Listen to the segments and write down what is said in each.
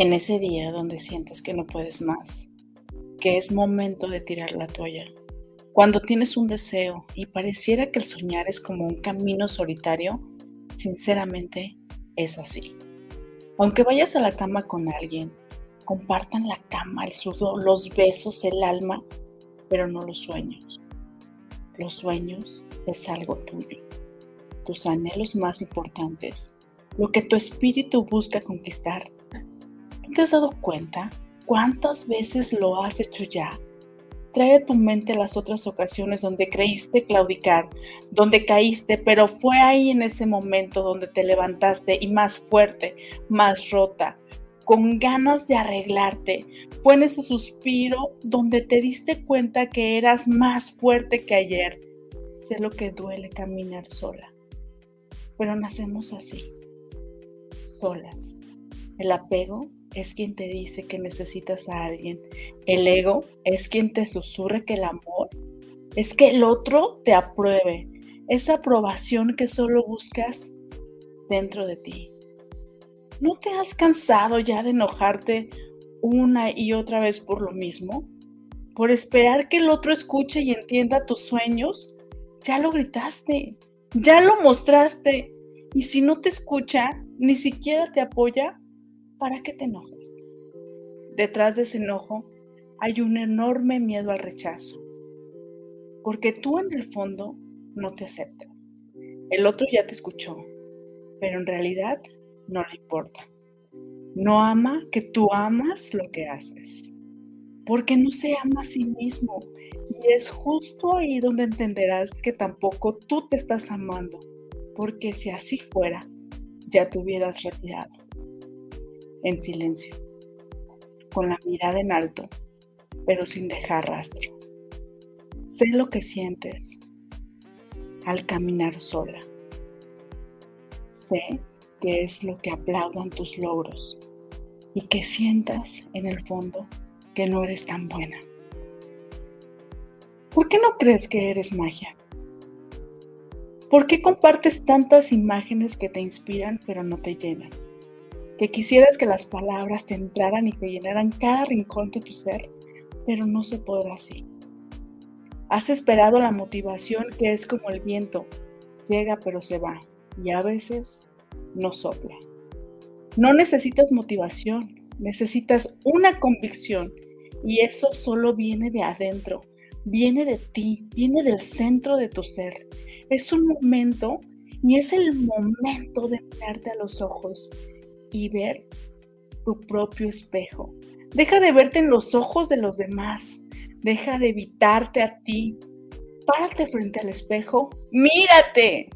En ese día donde sientes que no puedes más, que es momento de tirar la toalla, cuando tienes un deseo y pareciera que el soñar es como un camino solitario, sinceramente es así. Aunque vayas a la cama con alguien, compartan la cama, el sudor, los besos, el alma, pero no los sueños. Los sueños es algo tuyo, tus anhelos más importantes, lo que tu espíritu busca conquistar ¿Te has dado cuenta cuántas veces lo has hecho ya? Trae a tu mente las otras ocasiones donde creíste claudicar, donde caíste, pero fue ahí en ese momento donde te levantaste y más fuerte, más rota, con ganas de arreglarte. Fue en ese suspiro donde te diste cuenta que eras más fuerte que ayer. Sé lo que duele caminar sola, pero nacemos así, solas. El apego es quien te dice que necesitas a alguien. El ego es quien te susurra que el amor es que el otro te apruebe. Esa aprobación que solo buscas dentro de ti. ¿No te has cansado ya de enojarte una y otra vez por lo mismo? Por esperar que el otro escuche y entienda tus sueños. Ya lo gritaste, ya lo mostraste. Y si no te escucha, ni siquiera te apoya, ¿para qué te enojas? Detrás de ese enojo hay un enorme miedo al rechazo, porque tú en el fondo no te aceptas. El otro ya te escuchó, pero en realidad no le importa. No ama que tú amas lo que haces, porque no se ama a sí mismo. Y es justo ahí donde entenderás que tampoco tú te estás amando, porque si así fuera, ya te hubieras retirado en silencio, con la mirada en alto, pero sin dejar rastro. Sé lo que sientes al caminar sola. Sé que es lo que aplaudan tus logros y que sientas en el fondo que no eres tan buena. ¿Por qué no crees que eres magia? ¿Por qué compartes tantas imágenes que te inspiran pero no te llenan? Que quisieras que las palabras te entraran y te llenaran cada rincón de tu ser, pero no se podrá así. Has esperado la motivación que es como el viento, llega pero se va y a veces no sopla. No necesitas motivación, necesitas una convicción y eso solo viene de adentro, viene de ti, viene del centro de tu ser. Es un momento y es el momento de mirarte a los ojos y ver tu propio espejo. Deja de verte en los ojos de los demás. Deja de evitarte a ti. Párate frente al espejo. Mírate.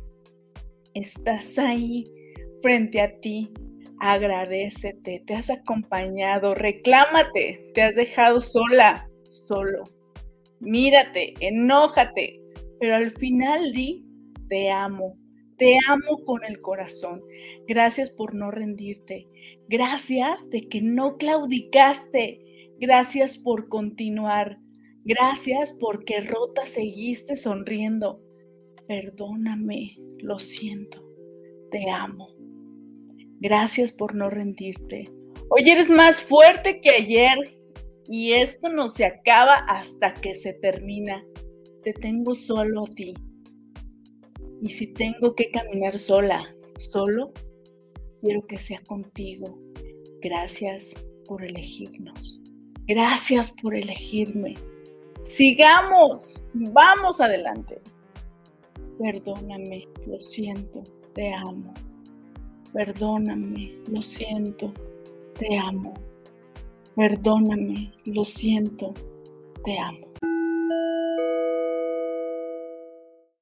Estás ahí frente a ti. Agradecete. Te has acompañado. Reclámate. Te has dejado sola, solo. Mírate. Enójate. Pero al final di, te amo te amo con el corazón. Gracias por no rendirte. Gracias de que no claudicaste. Gracias por continuar. Gracias porque rota seguiste sonriendo. Perdóname, lo siento. Te amo. Gracias por no rendirte. Hoy eres más fuerte que ayer y esto no se acaba hasta que se termina. Te tengo solo a ti. Y si tengo que caminar sola, solo, quiero que sea contigo. Gracias por elegirnos. Gracias por elegirme. Sigamos, vamos adelante. Perdóname, lo siento, te amo. Perdóname, lo siento, te amo. Perdóname, lo siento, te amo.